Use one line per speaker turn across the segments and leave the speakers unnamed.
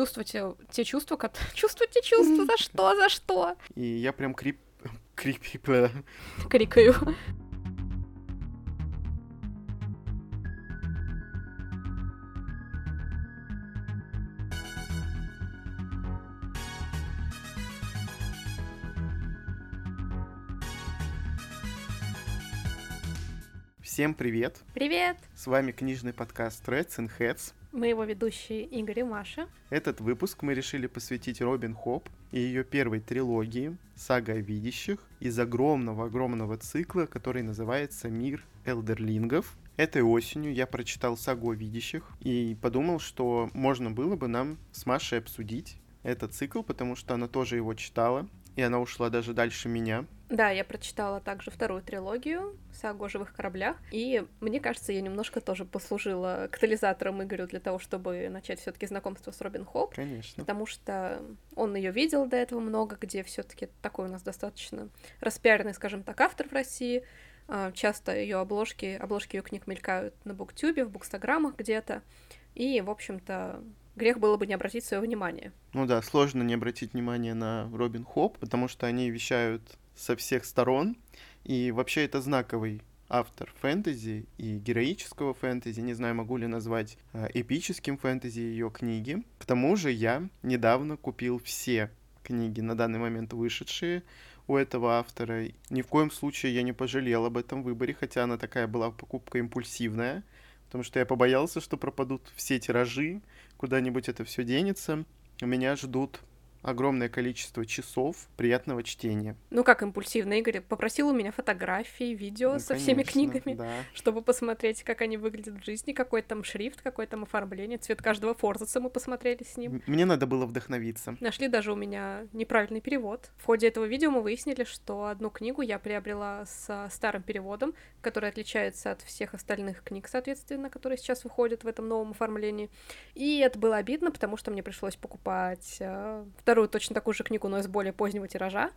чувствовать те чувства, как... чувствовать те чувства, за что, за что?
И я прям крип... крип...
Крикаю.
Всем привет!
Привет!
С вами книжный подкаст Reds and Heads.
Мы его ведущие Игорь и Маша.
Этот выпуск мы решили посвятить Робин Хоп и ее первой трилогии «Сага о видящих» из огромного-огромного цикла, который называется «Мир элдерлингов». Этой осенью я прочитал «Сагу о видящих» и подумал, что можно было бы нам с Машей обсудить этот цикл, потому что она тоже его читала, и она ушла даже дальше меня.
Да, я прочитала также вторую трилогию «Сагу о живых кораблях», и мне кажется, я немножко тоже послужила катализатором Игорю для того, чтобы начать все таки знакомство с Робин Хоп.
Конечно.
Потому что он ее видел до этого много, где все таки такой у нас достаточно распиаренный, скажем так, автор в России. А, часто ее обложки, обложки ее книг мелькают на буктюбе, в букстаграммах где-то. И, в общем-то, грех было бы не обратить свое внимание.
Ну да, сложно не обратить внимание на Робин Хоп, потому что они вещают со всех сторон, и вообще это знаковый автор фэнтези и героического фэнтези, не знаю, могу ли назвать э, эпическим фэнтези ее книги. К тому же я недавно купил все книги на данный момент вышедшие у этого автора. Ни в коем случае я не пожалел об этом выборе, хотя она такая была покупка импульсивная, потому что я побоялся, что пропадут все тиражи, куда-нибудь это все денется. Меня ждут огромное количество часов приятного чтения.
Ну как импульсивно, Игорь попросил у меня фотографии, видео ну, со конечно, всеми книгами,
да.
чтобы посмотреть, как они выглядят в жизни, какой там шрифт, какое там оформление, цвет каждого форзаца мы посмотрели с ним.
Мне надо было вдохновиться.
Нашли даже у меня неправильный перевод. В ходе этого видео мы выяснили, что одну книгу я приобрела с старым переводом, который отличается от всех остальных книг, соответственно, которые сейчас выходят в этом новом оформлении. И это было обидно, потому что мне пришлось покупать э, вторую точно такую же книгу, но из более позднего тиража,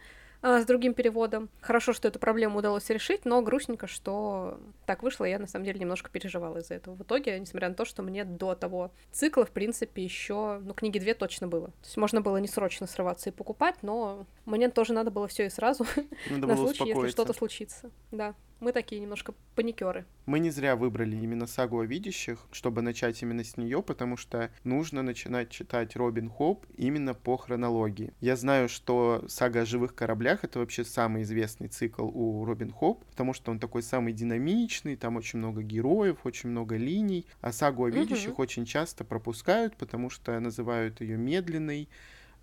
а, с другим переводом. Хорошо, что эту проблему удалось решить, но грустненько, что так вышло, я на самом деле немножко переживала из-за этого. В итоге, несмотря на то, что мне до того цикла, в принципе, еще, ну, книги две точно было. То есть можно было не срочно срываться и покупать, но мне тоже надо было все и сразу, на случай, если что-то случится. Да мы такие немножко паникеры.
Мы не зря выбрали именно сагу о видящих, чтобы начать именно с нее, потому что нужно начинать читать Робин Хоп именно по хронологии. Я знаю, что сага о живых кораблях это вообще самый известный цикл у Робин Хоп, потому что он такой самый динамичный, там очень много героев, очень много линий, а сагу о видящих угу. очень часто пропускают, потому что называют ее медленной,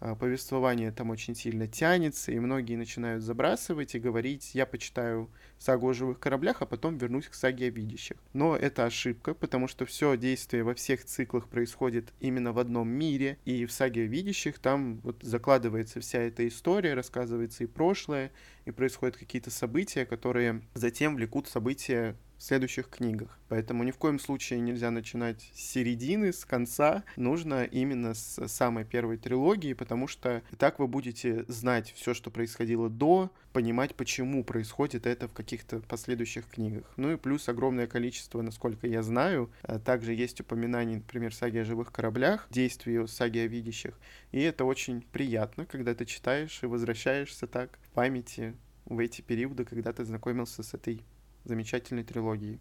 повествование там очень сильно тянется, и многие начинают забрасывать и говорить, я почитаю сагу о живых кораблях, а потом вернусь к саге о видящих. Но это ошибка, потому что все действие во всех циклах происходит именно в одном мире, и в саге о видящих там вот закладывается вся эта история, рассказывается и прошлое, и происходят какие-то события, которые затем влекут события в следующих книгах. Поэтому ни в коем случае нельзя начинать с середины, с конца. Нужно именно с самой первой трилогии, потому что так вы будете знать все, что происходило до, понимать, почему происходит это в каких-то последующих книгах. Ну и плюс огромное количество, насколько я знаю, а также есть упоминания, например, саги о живых кораблях, действий саги о видящих. И это очень приятно, когда ты читаешь и возвращаешься так в памяти в эти периоды, когда ты знакомился с этой замечательной трилогии.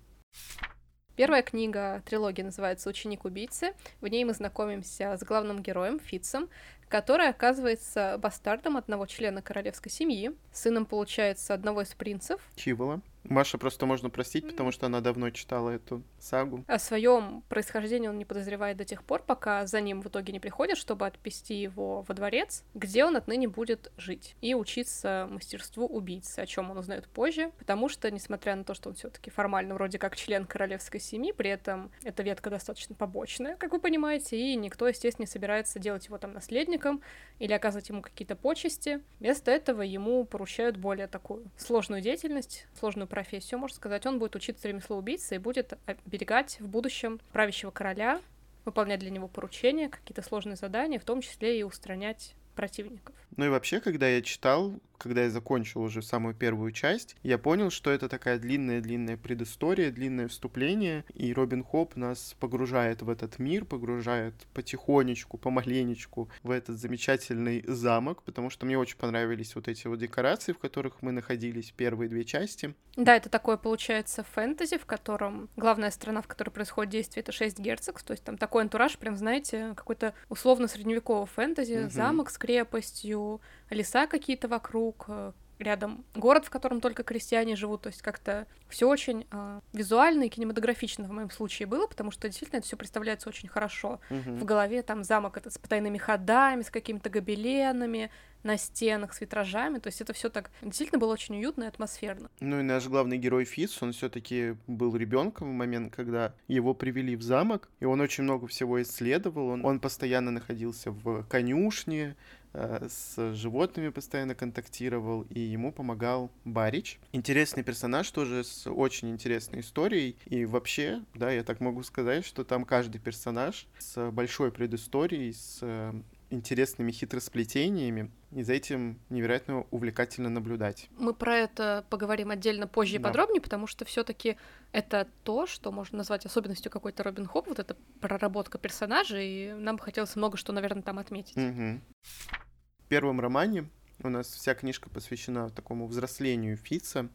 Первая книга трилогии называется «Ученик убийцы». В ней мы знакомимся с главным героем Фитцем, который оказывается бастардом одного члена королевской семьи, сыном, получается, одного из принцев.
Чивола. Маша просто можно простить, потому что она давно читала эту сагу.
О своем происхождении он не подозревает до тех пор, пока за ним в итоге не приходят, чтобы отвести его во дворец, где он отныне будет жить и учиться мастерству убийцы, о чем он узнает позже, потому что, несмотря на то, что он все-таки формально вроде как член королевской семьи, при этом эта ветка достаточно побочная, как вы понимаете, и никто, естественно, не собирается делать его там наследником или оказывать ему какие-то почести. Вместо этого ему поручают более такую сложную деятельность, сложную профессию, можно сказать. Он будет учиться ремеслу убийцы и будет оберегать в будущем правящего короля, выполнять для него поручения, какие-то сложные задания, в том числе и устранять противников.
Ну и вообще, когда я читал когда я закончил уже самую первую часть, я понял, что это такая длинная-длинная предыстория, длинное вступление, и Робин Хоп нас погружает в этот мир, погружает потихонечку, помаленечку в этот замечательный замок, потому что мне очень понравились вот эти вот декорации, в которых мы находились первые две части.
Да, это такое, получается, фэнтези, в котором главная страна, в которой происходит действие, это 6 герцогств, то есть там такой антураж, прям, знаете, какой-то условно-средневековый фэнтези, угу. замок с крепостью, леса какие-то вокруг, э, рядом город, в котором только крестьяне живут, то есть как-то все очень э, визуально и кинематографично в моем случае было, потому что действительно это все представляется очень хорошо.
Угу.
В голове там замок этот с потайными ходами, с какими-то гобеленами, на стенах с витражами, то есть это все так действительно было очень уютно и атмосферно.
Ну и наш главный герой Фиц, он все-таки был ребенком в момент, когда его привели в замок, и он очень много всего исследовал, он, он постоянно находился в конюшне, с животными постоянно контактировал, и ему помогал Барич. Интересный персонаж тоже с очень интересной историей. И вообще, да, я так могу сказать, что там каждый персонаж с большой предысторией, с э, интересными хитросплетениями, и за этим невероятно увлекательно наблюдать.
Мы про это поговорим отдельно позже и да. подробнее, потому что все таки это то, что можно назвать особенностью какой-то Робин Хоп, вот эта проработка персонажей, и нам бы хотелось много что, наверное, там отметить.
Угу. В первом романе у нас вся книжка посвящена такому взрослению Фица,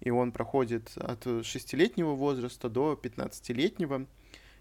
и он проходит от шестилетнего возраста до 15-летнего,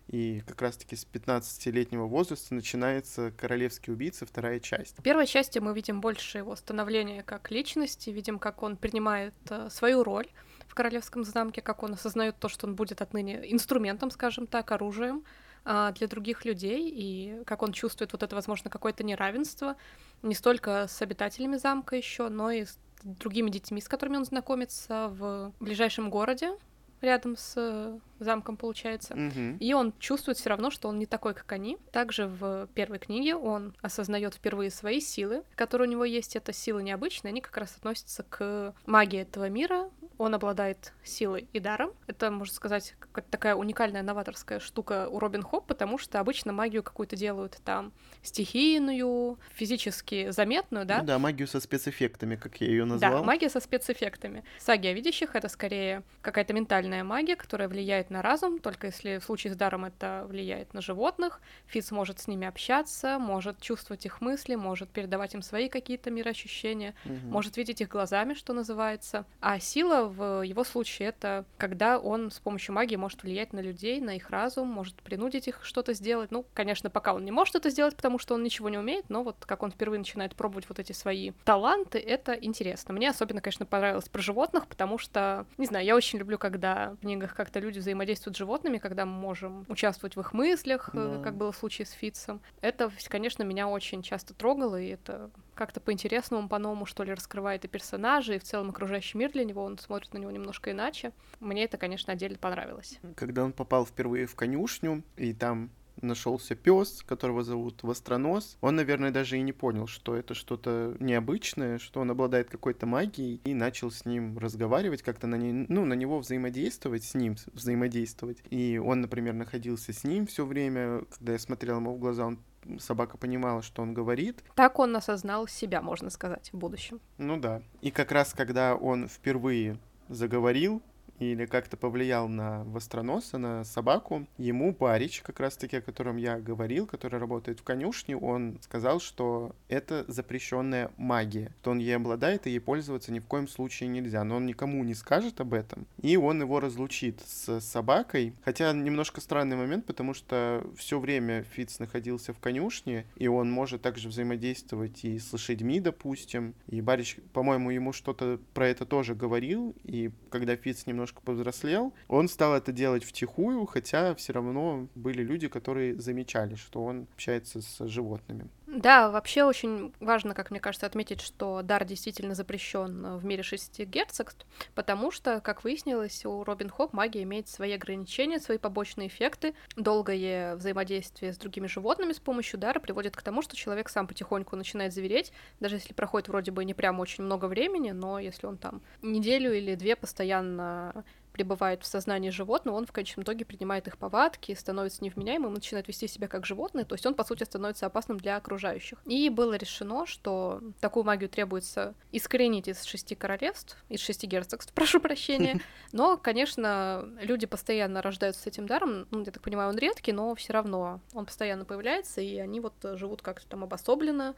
и как раз-таки с 15-летнего возраста начинается «Королевский убийца», вторая часть.
В первой части мы видим больше его становления как личности, видим, как он принимает э, свою роль в Королевском замке, как он осознает то, что он будет отныне инструментом, скажем так, оружием э, для других людей, и как он чувствует вот это, возможно, какое-то неравенство не столько с обитателями замка еще, но и с другими детьми, с которыми он знакомится в ближайшем городе, рядом с замком, получается.
Угу.
И он чувствует все равно, что он не такой, как они. Также в первой книге он осознает впервые свои силы, которые у него есть. Это силы необычные, они как раз относятся к магии этого мира. Он обладает силой и даром. Это, можно сказать, какая-то такая уникальная новаторская штука у Робин Хоп, потому что обычно магию какую-то делают там стихийную, физически заметную, да?
Ну да, магию со спецэффектами, как я ее назвал.
Да, магия со спецэффектами. Саги о видящих — это скорее какая-то ментальная магия, которая влияет на разум, только если в случае с даром это влияет на животных. Фиц может с ними общаться, может чувствовать их мысли, может передавать им свои какие-то мироощущения,
угу.
может видеть их глазами, что называется. А сила в его случае это когда он с помощью магии может влиять на людей, на их разум, может принудить их что-то сделать. Ну, конечно, пока он не может это сделать, потому что он ничего не умеет, но вот как он впервые начинает пробовать вот эти свои таланты, это интересно. Мне особенно, конечно, понравилось про животных, потому что, не знаю, я очень люблю, когда в книгах как-то люди взаимодействуют с животными, когда мы можем участвовать в их мыслях, э, да. как было в случае с Фитцем. Это, конечно, меня очень часто трогало, и это как-то по-интересному, по-новому, что ли, раскрывает и персонажа, и в целом окружающий мир для него, он смотрит на него немножко иначе. Мне это, конечно, отдельно понравилось.
Когда он попал впервые в конюшню, и там нашелся пес, которого зовут Востронос. Он, наверное, даже и не понял, что это что-то необычное, что он обладает какой-то магией, и начал с ним разговаривать, как-то на, не, ну, на него взаимодействовать, с ним взаимодействовать. И он, например, находился с ним все время, когда я смотрел ему в глаза, он собака понимала, что он говорит.
Так он осознал себя, можно сказать, в будущем.
Ну да. И как раз когда он впервые заговорил, или как-то повлиял на Востроноса, на собаку. Ему Барич, как раз-таки, о котором я говорил, который работает в конюшне, он сказал, что это запрещенная магия, что он ей обладает, и ей пользоваться ни в коем случае нельзя. Но он никому не скажет об этом, и он его разлучит с собакой. Хотя немножко странный момент, потому что все время Фиц находился в конюшне, и он может также взаимодействовать и с лошадьми, допустим. И Барич, по-моему, ему что-то про это тоже говорил, и когда Фиц немножко немножко повзрослел, он стал это делать втихую, хотя все равно были люди, которые замечали, что он общается с животными.
Да, вообще очень важно, как мне кажется, отметить, что дар действительно запрещен в мире шести герцогств, потому что, как выяснилось, у Робин Хоп магия имеет свои ограничения, свои побочные эффекты. Долгое взаимодействие с другими животными с помощью дара приводит к тому, что человек сам потихоньку начинает завереть, даже если проходит вроде бы не прям очень много времени, но если он там неделю или две постоянно пребывает в сознании животного, он в конечном итоге принимает их повадки, становится невменяемым, начинает вести себя как животное, то есть он, по сути, становится опасным для окружающих. И было решено, что такую магию требуется искоренить из шести королевств, из шести герцогств, прошу прощения. Но, конечно, люди постоянно рождаются с этим даром, ну, я так понимаю, он редкий, но все равно он постоянно появляется, и они вот живут как-то там обособленно,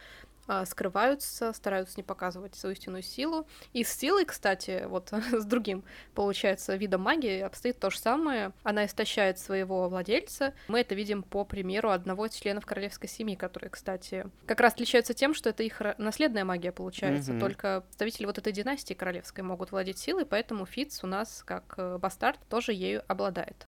скрываются, стараются не показывать свою истинную силу. И с силой, кстати, вот с другим, получается, видом магии обстоит то же самое. Она истощает своего владельца. Мы это видим по примеру одного из членов королевской семьи, которые, кстати, как раз отличаются тем, что это их наследная магия получается. Mm-hmm. Только представители вот этой династии королевской могут владеть силой, поэтому Фиц у нас, как э, бастард, тоже ею обладает.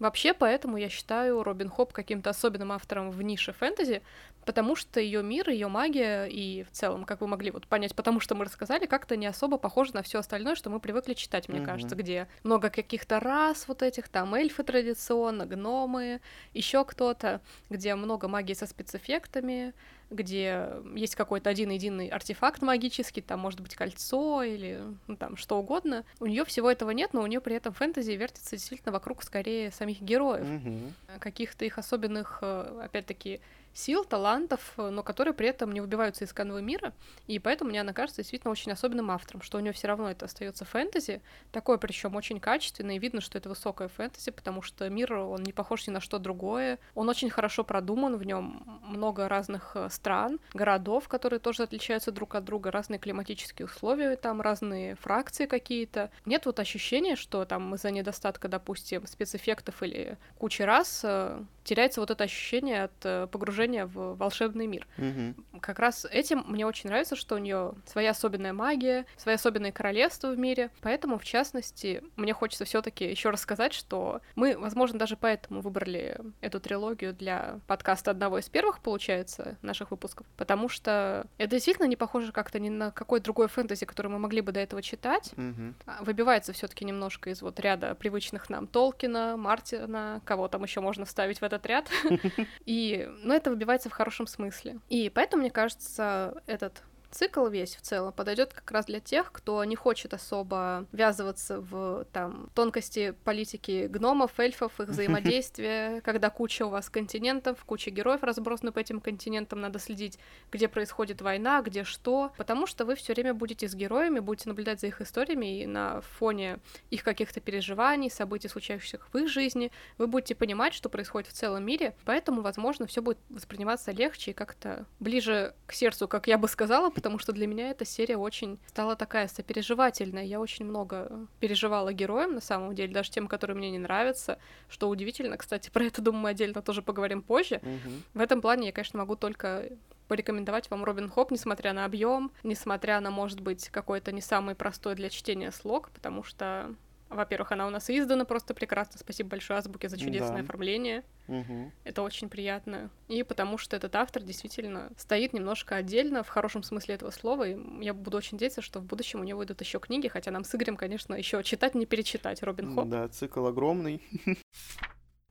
Вообще, поэтому я считаю Робин Хоп каким-то особенным автором в нише фэнтези, потому что ее мир, ее магия и в целом, как вы могли вот понять, потому что мы рассказали, как-то не особо похоже на все остальное, что мы привыкли читать, мне mm-hmm. кажется, где много каких-то рас вот этих, там эльфы традиционно, гномы, еще кто-то, где много магии со спецэффектами, где есть какой-то один единый артефакт магический, там может быть кольцо или ну, там что угодно. У нее всего этого нет, но у нее при этом фэнтези вертится действительно вокруг скорее самих героев, mm-hmm. каких-то их особенных, э, опять-таки, сил, талантов, э, но которые при этом не выбиваются из канвы мира, и поэтому мне она кажется действительно очень особенным автором, что у нее все равно это остается фэнтези, такое причем очень качественное, и видно, что это высокое фэнтези, потому что мир, он не похож ни на что другое, он очень хорошо продуман, в нем много разных э, стран, городов, которые тоже отличаются друг от друга, разные климатические условия, там разные фракции какие-то. Нет вот ощущения, что там из-за недостатка, допустим, спецэффектов или кучи раз э, теряется вот это ощущение от погружения погружение в волшебный мир.
Угу.
Как раз этим мне очень нравится, что у нее своя особенная магия, свои особенные королевства в мире. Поэтому, в частности, мне хочется все-таки еще раз сказать, что мы, возможно, даже поэтому выбрали эту трилогию для подкаста одного из первых, получается, наших выпусков, потому что это действительно не похоже как-то ни на какой другой фэнтези, который мы могли бы до этого читать.
Угу.
Выбивается все-таки немножко из вот ряда привычных нам Толкина, Мартина, кого там еще можно вставить в этот ряд. И, ну, это выбивается в хорошем смысле. И поэтому, мне кажется, этот цикл весь в целом подойдет как раз для тех, кто не хочет особо ввязываться в там тонкости политики гномов, эльфов, их взаимодействия, когда куча у вас континентов, куча героев разбросаны по этим континентам, надо следить, где происходит война, где что, потому что вы все время будете с героями, будете наблюдать за их историями, и на фоне их каких-то переживаний, событий, случающихся в их жизни, вы будете понимать, что происходит в целом мире, поэтому, возможно, все будет восприниматься легче и как-то ближе к сердцу, как я бы сказала, потому что для меня эта серия очень стала такая сопереживательная. Я очень много переживала героям, на самом деле, даже тем, которые мне не нравятся, что удивительно. Кстати, про это, думаю, мы отдельно тоже поговорим позже.
Угу.
В этом плане я, конечно, могу только порекомендовать вам Робин Хоп, несмотря на объем, несмотря на, может быть, какой-то не самый простой для чтения слог, потому что во-первых, она у нас издана просто прекрасно. Спасибо большое Азбуке за чудесное да. оформление.
Угу.
Это очень приятно. И потому что этот автор действительно стоит немножко отдельно, в хорошем смысле этого слова. И я буду очень надеяться, что в будущем у него выйдут еще книги, хотя нам с Игорем, конечно, еще читать, не перечитать Робин Хоп.
Да, цикл огромный.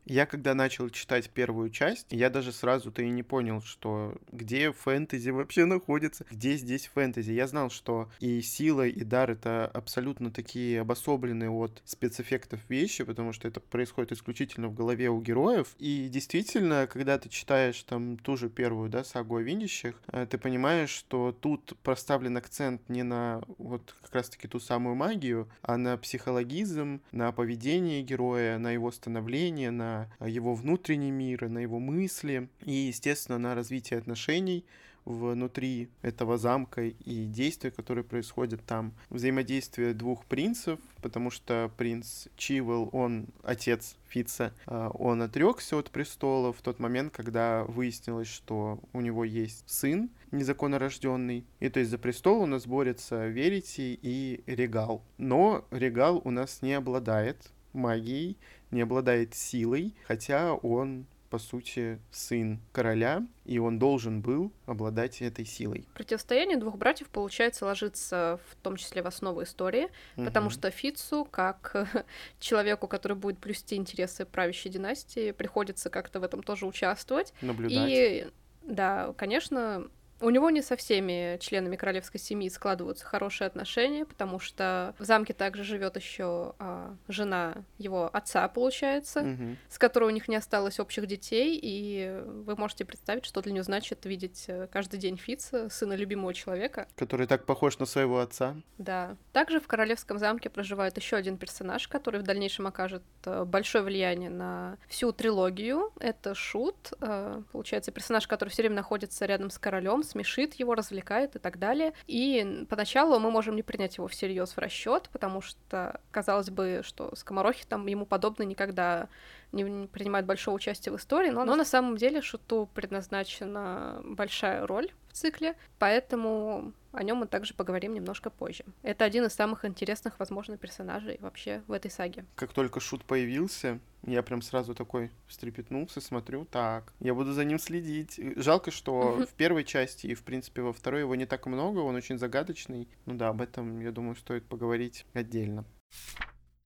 Я когда начал читать первую часть, я даже сразу-то и не понял, что где фэнтези вообще находится, где здесь фэнтези. Я знал, что и сила, и дар — это абсолютно такие обособленные от спецэффектов вещи, потому что это происходит исключительно в голове у героев. И действительно, когда ты читаешь там ту же первую, да, сагу о видящих, э, ты понимаешь, что тут поставлен акцент не на вот как раз-таки ту самую магию, а на психологизм, на поведение героя, на его становление, на его внутренний мир, на его мысли и, естественно, на развитие отношений внутри этого замка и действия, которые происходят там. Взаимодействие двух принцев, потому что принц Чивел, он отец Фица, а, он отрекся от престола в тот момент, когда выяснилось, что у него есть сын незаконно рожденный. И то есть за престол у нас борются Верити и Регал. Но Регал у нас не обладает магией, не обладает силой, хотя он по сути, сын короля, и он должен был обладать этой силой.
Противостояние двух братьев, получается, ложится в том числе в основу истории, угу. потому что Фицу, как человеку, который будет плюсти интересы правящей династии, приходится как-то в этом тоже участвовать.
Наблюдать.
И да, конечно, У него не со всеми членами королевской семьи складываются хорошие отношения, потому что в замке также живет еще а, жена его отца, получается,
Мгм.
с которой у них не осталось общих детей, и вы можете представить, что для нее значит видеть э, каждый день Фица, сына любимого человека.
Который так похож на своего отца.
Да. Также в королевском замке проживает еще один персонаж, который в дальнейшем окажет э, большое влияние на всю трилогию. Это Шут, э, получается, персонаж, который все время находится рядом с королем, смешит его, развлекает и так далее. И поначалу мы можем не принять его всерьез в расчет, потому что казалось бы, что скоморохи там ему подобные никогда не принимают большого участия в истории, но, но на самом деле Шуту предназначена большая роль в цикле, поэтому о нем мы также поговорим немножко позже. Это один из самых интересных, возможно, персонажей вообще в этой саге.
Как только Шут появился, я прям сразу такой встрепетнулся, смотрю, так, я буду за ним следить. Жалко, что в первой части и, в принципе, во второй его не так много, он очень загадочный. Ну да, об этом, я думаю, стоит поговорить отдельно.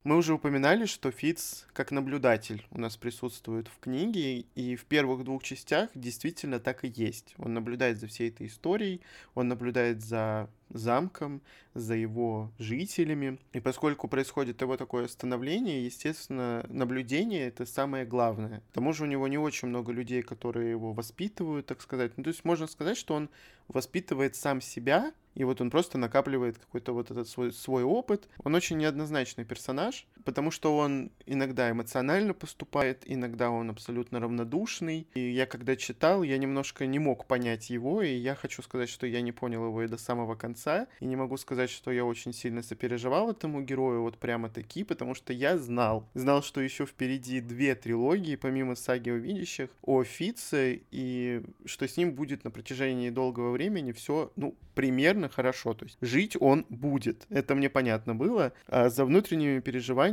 Мы уже упоминали, что Фиц как наблюдатель у нас присутствует в книге, и в первых двух частях действительно так и есть. Он наблюдает за всей этой историей, он наблюдает за замком, за его жителями. И поскольку происходит его такое становление, естественно, наблюдение — это самое главное. К тому же у него не очень много людей, которые его воспитывают, так сказать. Ну, то есть можно сказать, что он воспитывает сам себя, и вот он просто накапливает какой-то вот этот свой, свой опыт. Он очень неоднозначный персонаж, потому что он иногда эмоционально поступает, иногда он абсолютно равнодушный. И я когда читал, я немножко не мог понять его, и я хочу сказать, что я не понял его и до самого конца. И не могу сказать, что я очень сильно сопереживал этому герою, вот прямо таки, потому что я знал. Знал, что еще впереди две трилогии, помимо саги о видящих, о Фице, и что с ним будет на протяжении долгого времени все, ну, примерно хорошо. То есть жить он будет. Это мне понятно было. А за внутренними переживаниями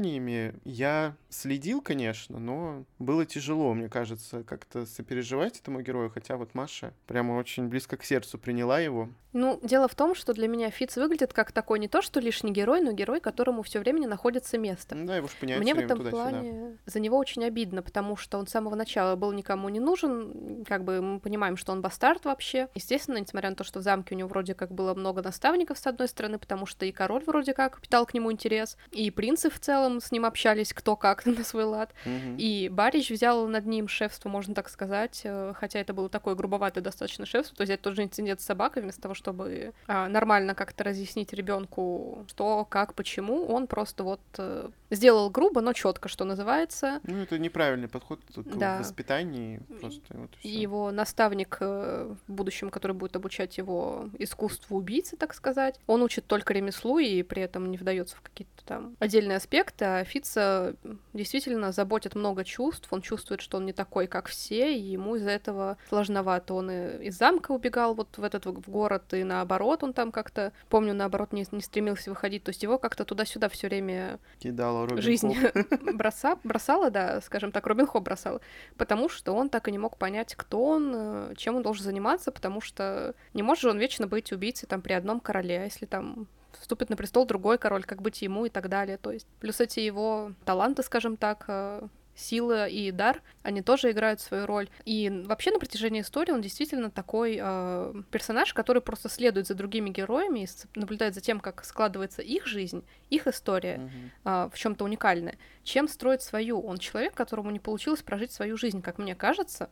я следил, конечно, но было тяжело, мне кажется, как-то сопереживать этому герою, хотя вот Маша прямо очень близко к сердцу приняла его.
Ну, дело в том, что для меня Фиц выглядит как такой не то, что лишний герой, но герой, которому все время находится место.
Да, его шпыняют
Мне в этом плане за него очень обидно, потому что он с самого начала был никому не нужен, как бы мы понимаем, что он бастард вообще. Естественно, несмотря на то, что в замке у него вроде как было много наставников с одной стороны, потому что и король вроде как питал к нему интерес, и принцы в целом с ним общались кто как на свой лад.
Мгм.
И Барич взял над ним шефство, можно так сказать, э, хотя это было такое грубоватое достаточно шефство, то есть это тот же инцидент с собакой, вместо того, чтобы а, нормально как-то разъяснить ребенку, что, как, почему, он просто вот э, сделал грубо, но четко, что называется.
Ну, это неправильный подход к
Да.
воспитанию, просто вот
И его наставник э, в будущем, который будет обучать его искусству убийцы, так сказать, он учит только ремеслу и при этом не вдается в какие-то там отдельные аспекты, а Фица действительно заботит много чувств, он чувствует, что он не такой, как все, и ему из-за этого сложновато. Он и из замка убегал вот в этот в город, и наоборот, он там как-то, помню, наоборот, не, не стремился выходить, то есть его как-то туда-сюда все время
Кидала Робин
жизнь броса, бросала, да, скажем так, Робин Хоп бросала, потому что он так и не мог понять, кто он, э, чем он должен заниматься, потому что не может же он вечно быть убийцей там при одном короле, а если там вступит на престол другой король, как быть ему и так далее. То есть плюс эти его таланты, скажем так, э, сила и дар, они тоже играют свою роль. И вообще на протяжении истории он действительно такой э, персонаж, который просто следует за другими героями и наблюдает за тем, как складывается их жизнь, их история а, в чем-то уникальное, чем строить свою. Он человек, которому не получилось прожить свою жизнь, как мне кажется.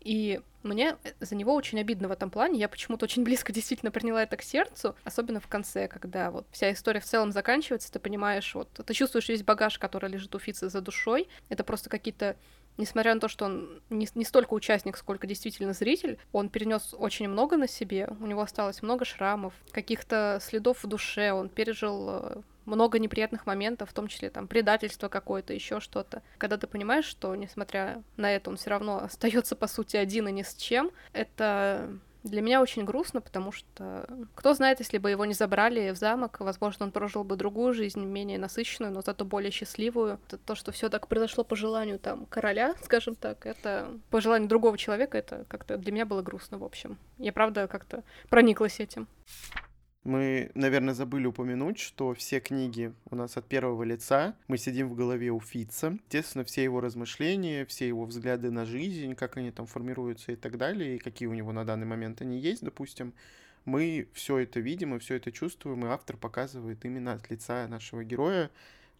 И мне за него очень обидно в этом плане. Я почему-то очень близко действительно приняла это к сердцу, особенно в конце, когда вот вся история в целом заканчивается, ты понимаешь, вот ты чувствуешь весь багаж, который лежит у Фица за душой. Это просто какие-то Несмотря на то, что он не, не столько участник, сколько действительно зритель, он перенес очень много на себе. У него осталось много шрамов, каких-то следов в душе. Он пережил э, много неприятных моментов, в том числе там предательство какое-то, еще что-то. Когда ты понимаешь, что несмотря на это он все равно остается по сути один и ни с чем, это для меня очень грустно, потому что кто знает, если бы его не забрали в замок, возможно, он прожил бы другую жизнь, менее насыщенную, но зато более счастливую. То, что все так произошло по желанию там короля, скажем так, это по желанию другого человека, это как-то для меня было грустно, в общем. Я правда как-то прониклась этим.
Мы, наверное, забыли упомянуть, что все книги у нас от первого лица. Мы сидим в голове у Фитца. Естественно, все его размышления, все его взгляды на жизнь, как они там формируются и так далее, и какие у него на данный момент они есть, допустим. Мы все это видим и все это чувствуем, и автор показывает именно от лица нашего героя,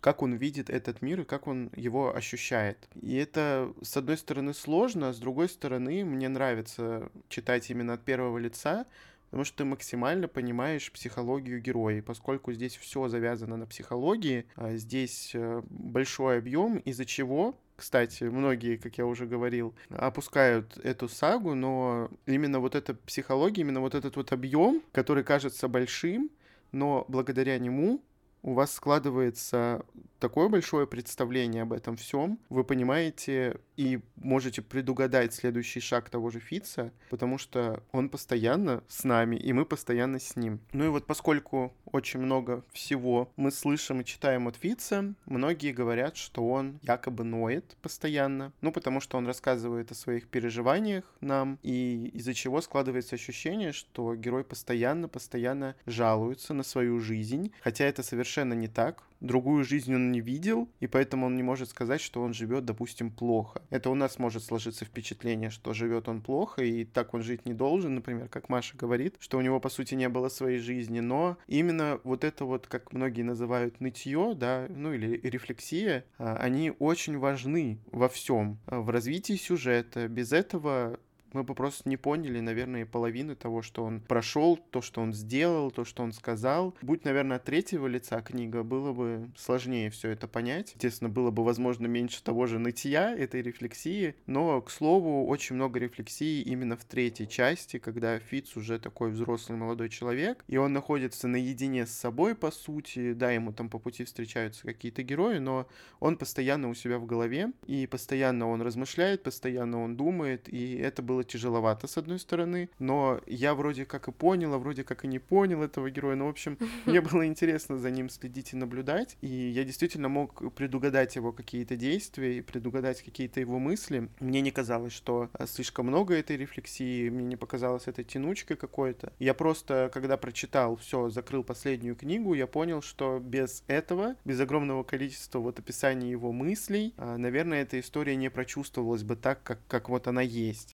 как он видит этот мир и как он его ощущает. И это, с одной стороны, сложно, а с другой стороны, мне нравится читать именно от первого лица, потому что ты максимально понимаешь психологию героя. Поскольку здесь все завязано на психологии, а здесь э, большой объем, из-за чего кстати, многие, как я уже говорил, опускают эту сагу, но именно вот эта психология, именно вот этот вот объем, который кажется большим, но благодаря нему у вас складывается такое большое представление об этом всем, вы понимаете и можете предугадать следующий шаг того же Фица, потому что он постоянно с нами, и мы постоянно с ним. Ну и вот поскольку очень много всего мы слышим и читаем от Фица, многие говорят, что он якобы ноет постоянно, ну потому что он рассказывает о своих переживаниях нам, и из-за чего складывается ощущение, что герой постоянно-постоянно жалуется на свою жизнь, хотя это совершенно не так, другую жизнь он не видел, и поэтому он не может сказать, что он живет, допустим, плохо. Это у нас может сложиться впечатление, что живет он плохо, и так он жить не должен, например, как Маша говорит, что у него, по сути, не было своей жизни, но именно вот это вот, как многие называют нытье, да, ну или рефлексия, а, они очень важны во всем, в развитии сюжета. Без этого мы бы просто не поняли, наверное, половины того, что он прошел, то, что он сделал, то, что он сказал. Будь, наверное, от третьего лица книга, было бы сложнее все это понять. Естественно, было бы, возможно, меньше того же нытья, этой рефлексии, но, к слову, очень много рефлексии именно в третьей части, когда Фиц уже такой взрослый молодой человек, и он находится наедине с собой, по сути, да, ему там по пути встречаются какие-то герои, но он постоянно у себя в голове, и постоянно он размышляет, постоянно он думает, и это было было тяжеловато, с одной стороны, но я вроде как и понял, а вроде как и не понял этого героя. Ну, в общем, мне было интересно за ним следить и наблюдать, и я действительно мог предугадать его какие-то действия и предугадать какие-то его мысли. Мне не казалось, что а, слишком много этой рефлексии, мне не показалось это тянучкой какой-то. Я просто, когда прочитал все, закрыл последнюю книгу, я понял, что без этого, без огромного количества вот описания его мыслей, а, наверное, эта история не прочувствовалась бы так, как, как вот она есть.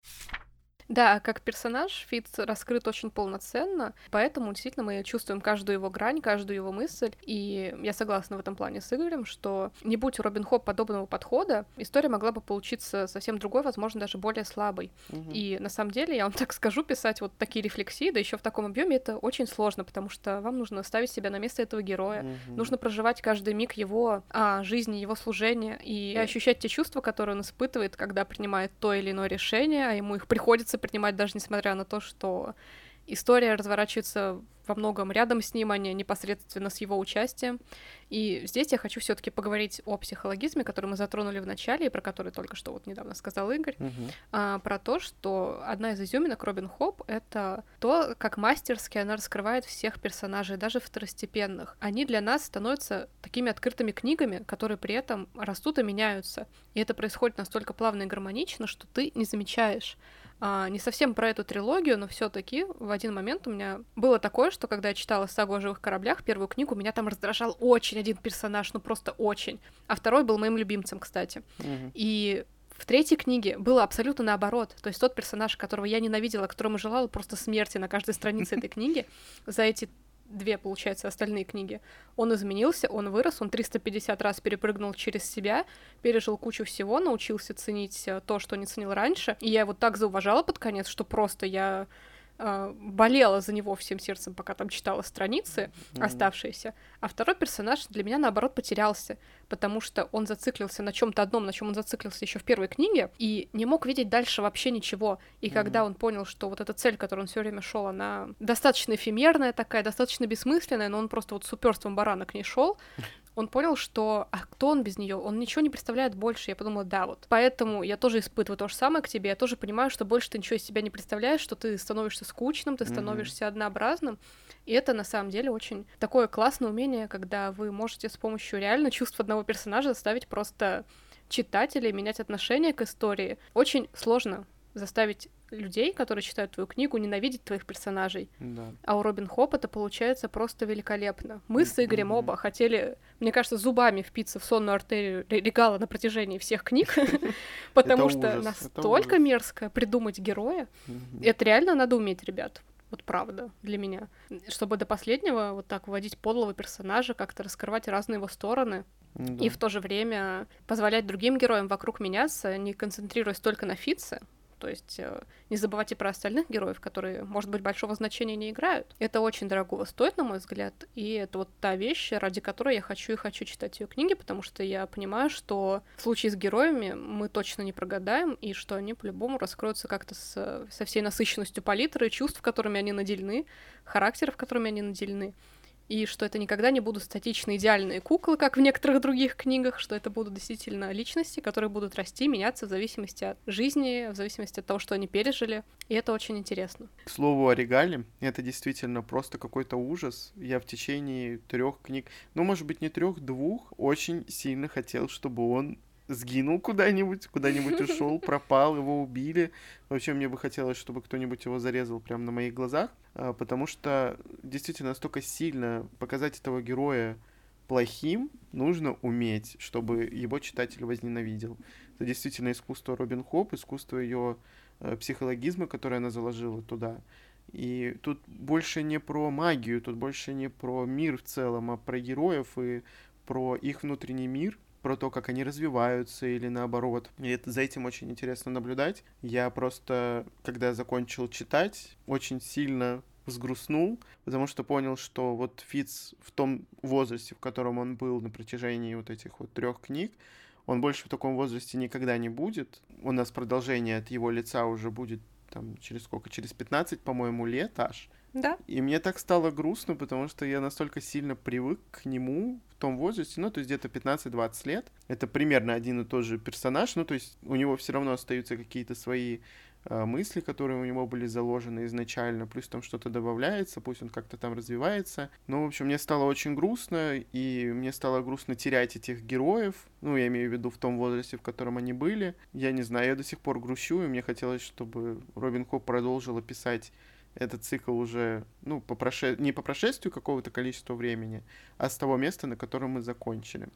Да, как персонаж Фитц раскрыт очень полноценно, поэтому действительно мы чувствуем каждую его грань, каждую его мысль, и я согласна в этом плане с Игорем, что не будь у Робин Хоп подобного подхода, история могла бы получиться совсем другой, возможно, даже более слабой. Угу. И на самом деле, я вам так скажу, писать вот такие рефлексии, да еще в таком объеме, это очень сложно, потому что вам нужно ставить себя на место этого героя, угу. нужно проживать каждый миг его а, жизни, его служения, и ощущать те чувства, которые он испытывает, когда принимает то или иное решение, а ему их приходится принимать, даже несмотря на то, что история разворачивается во многом рядом с ним, а не непосредственно с его участием. И здесь я хочу все-таки поговорить о психологизме, который мы затронули в начале, и про который только что вот недавно сказал Игорь, uh-huh. а, про то, что одна из изюминок Робин Хоп — это то, как мастерски она раскрывает всех персонажей, даже второстепенных. Они для нас становятся такими открытыми книгами, которые при этом растут и меняются. И это происходит настолько плавно и гармонично, что ты не замечаешь а, не совсем про эту трилогию, но все-таки в один момент у меня было такое, что когда я читала сагу о живых кораблях, первую книгу, меня там раздражал очень один персонаж, ну просто очень. А второй был моим любимцем, кстати. Угу. И в третьей книге было абсолютно наоборот. То есть тот персонаж, которого я ненавидела, которому желала просто смерти на каждой странице этой книги, за эти две, получается, остальные книги. Он изменился, он вырос, он 350 раз перепрыгнул через себя, пережил кучу всего, научился ценить э, то, что не ценил раньше. И я его так зауважала под конец, что просто я болела за него всем сердцем, пока там читала страницы mm-hmm. оставшиеся. А второй персонаж для меня, наоборот, потерялся, потому что он зациклился на чем-то одном, на чем он зациклился еще в первой книге, и не мог видеть дальше вообще ничего. И mm-hmm. когда он понял, что вот эта цель, к которой он все время шел, она достаточно эфемерная такая, достаточно бессмысленная, но он просто вот с уперством барана к ней шел, он понял, что а кто он без нее? Он ничего не представляет больше. Я подумала, да, вот. Поэтому я тоже испытываю то же самое к тебе. Я тоже понимаю, что больше ты ничего из себя не представляешь, что ты становишься скучным, ты становишься mm-hmm. однообразным. И это на самом деле очень такое классное умение, когда вы можете с помощью реально чувств одного персонажа заставить просто читателей менять отношение к истории. Очень сложно заставить людей, которые читают твою книгу, ненавидеть твоих персонажей.
Да.
А у Робин Хоп это получается просто великолепно. Мы с Игорем оба хотели, мне кажется, зубами впиться в сонную артерию Регала на протяжении всех книг, потому что настолько мерзко придумать героя. Это реально надо уметь, ребят. Вот правда для меня. Чтобы до последнего вот так вводить подлого персонажа, как-то раскрывать разные его стороны. Да. И в то же время позволять другим героям вокруг меняться, не концентрируясь только на Фитце, то есть э, не забывайте про остальных героев, которые, может быть, большого значения не играют. Это очень дорогого стоит, на мой взгляд, и это вот та вещь, ради которой я хочу и хочу читать ее книги, потому что я понимаю, что в случае с героями мы точно не прогадаем, и что они по-любому раскроются как-то с, со всей насыщенностью палитры, чувств, которыми они наделены, характеров, которыми они наделены и что это никогда не будут статичные идеальные куклы, как в некоторых других книгах, что это будут действительно личности, которые будут расти, меняться в зависимости от жизни, в зависимости от того, что они пережили, и это очень интересно.
К слову о Регале, это действительно просто какой-то ужас. Я в течение трех книг, ну, может быть, не трех, двух, очень сильно хотел, чтобы он сгинул куда-нибудь, куда-нибудь ушел, пропал, его убили. Вообще мне бы хотелось, чтобы кто-нибудь его зарезал прямо на моих глазах, а, потому что действительно настолько сильно показать этого героя плохим нужно уметь, чтобы его читатель возненавидел. Это действительно искусство Робин Хоп, искусство ее э, психологизма, которое она заложила туда. И тут больше не про магию, тут больше не про мир в целом, а про героев и про их внутренний мир — про то, как они развиваются или наоборот. И это, за этим очень интересно наблюдать. Я просто, когда закончил читать, очень сильно взгрустнул, потому что понял, что вот Фиц в том возрасте, в котором он был на протяжении вот этих вот трех книг, он больше в таком возрасте никогда не будет. У нас продолжение от его лица уже будет там через сколько? Через 15, по-моему, лет аж.
Да.
И мне так стало грустно, потому что я настолько сильно привык к нему в том возрасте, ну, то есть где-то 15-20 лет. Это примерно один и тот же персонаж, ну, то есть у него все равно остаются какие-то свои э, мысли, которые у него были заложены изначально, плюс там что-то добавляется, пусть он как-то там развивается. Ну, в общем, мне стало очень грустно, и мне стало грустно терять этих героев, ну, я имею в виду в том возрасте, в котором они были. Я не знаю, я до сих пор грущу, и мне хотелось, чтобы Робин Хоп продолжила писать этот цикл уже, ну, по проше... не по прошествию какого-то количества времени, а с того места, на котором мы закончили.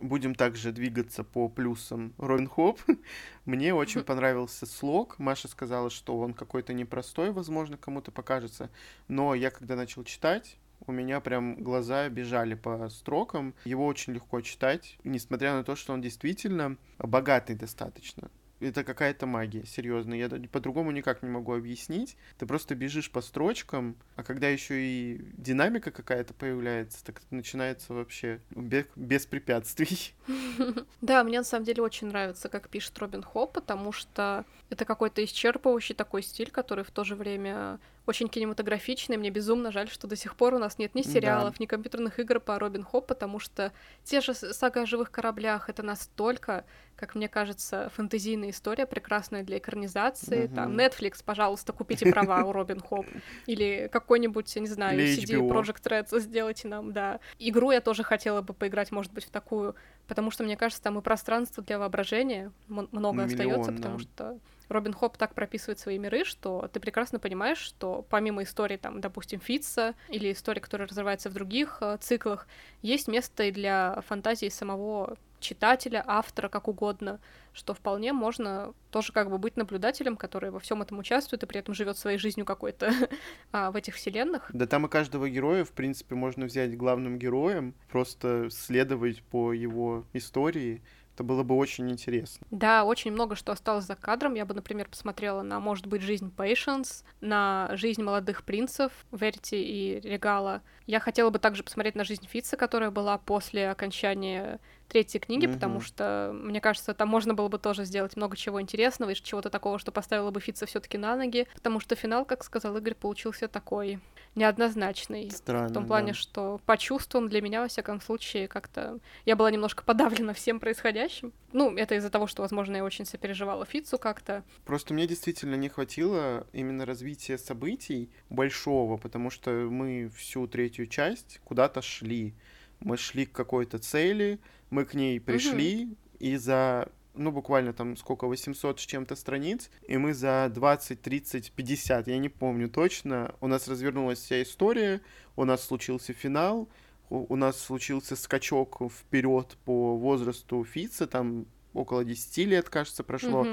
Будем также двигаться по плюсам Робин Хоп. Мне очень понравился слог. Маша сказала, что он какой-то непростой, возможно, кому-то покажется. Но я, когда начал читать, у меня прям глаза бежали по строкам. Его очень легко читать, несмотря на то, что он действительно богатый достаточно это какая-то магия, серьезно. Я по-другому никак не могу объяснить. Ты просто бежишь по строчкам, а когда еще и динамика какая-то появляется, так это начинается вообще без, без препятствий.
Да, мне на самом деле очень нравится, как пишет Робин Хобб, потому что это какой-то исчерпывающий такой стиль, который в то же время очень кинематографичный. Мне безумно жаль, что до сих пор у нас нет ни сериалов, да. ни компьютерных игр по Робин Хобб, потому что те же сага о живых кораблях это настолько, как мне кажется, фэнтезийная история, прекрасная для экранизации. Угу. Там Netflix, пожалуйста, купите права у Робин Хобб. Или какой-нибудь, я не знаю, CD Projekt Red сделайте нам, да. Игру я тоже хотела бы поиграть, может быть, в такую, потому что, мне кажется, там и пространство для воображения много остается, потому что Робин Хоп так прописывает свои миры, что ты прекрасно понимаешь, что помимо истории, там, допустим, Фитца или истории, которые развиваются в других э, циклах, есть место и для фантазии самого читателя, автора, как угодно, что вполне можно тоже как бы быть наблюдателем, который во всем этом участвует и при этом живет своей жизнью какой-то а, в этих вселенных.
Да там и каждого героя, в принципе, можно взять главным героем, просто следовать по его истории это было бы очень интересно.
Да, очень много что осталось за кадром. Я бы, например, посмотрела на, может быть, жизнь Patience, на жизнь молодых принцев Верти и Регала. Я хотела бы также посмотреть на жизнь Фица, которая была после окончания третьей книги, mm-hmm. потому что, мне кажется, там можно было бы тоже сделать много чего интересного и чего-то такого, что поставило бы Фица все таки на ноги, потому что финал, как сказал Игорь, получился такой неоднозначный.
Странно,
в том плане,
да.
что по чувствам для меня, во всяком случае, как-то... Я была немножко подавлена всем происходящим. Ну, это из-за того, что, возможно, я очень сопереживала Фицу как-то.
Просто мне действительно не хватило именно развития событий большого, потому что мы всю третью часть куда-то шли. Мы шли к какой-то цели, мы к ней пришли, угу. и за ну, буквально там сколько, 800 с чем-то страниц, и мы за 20, 30, 50, я не помню точно, у нас развернулась вся история, у нас случился финал, у, нас случился скачок вперед по возрасту Фица, там около 10 лет, кажется, прошло. Угу.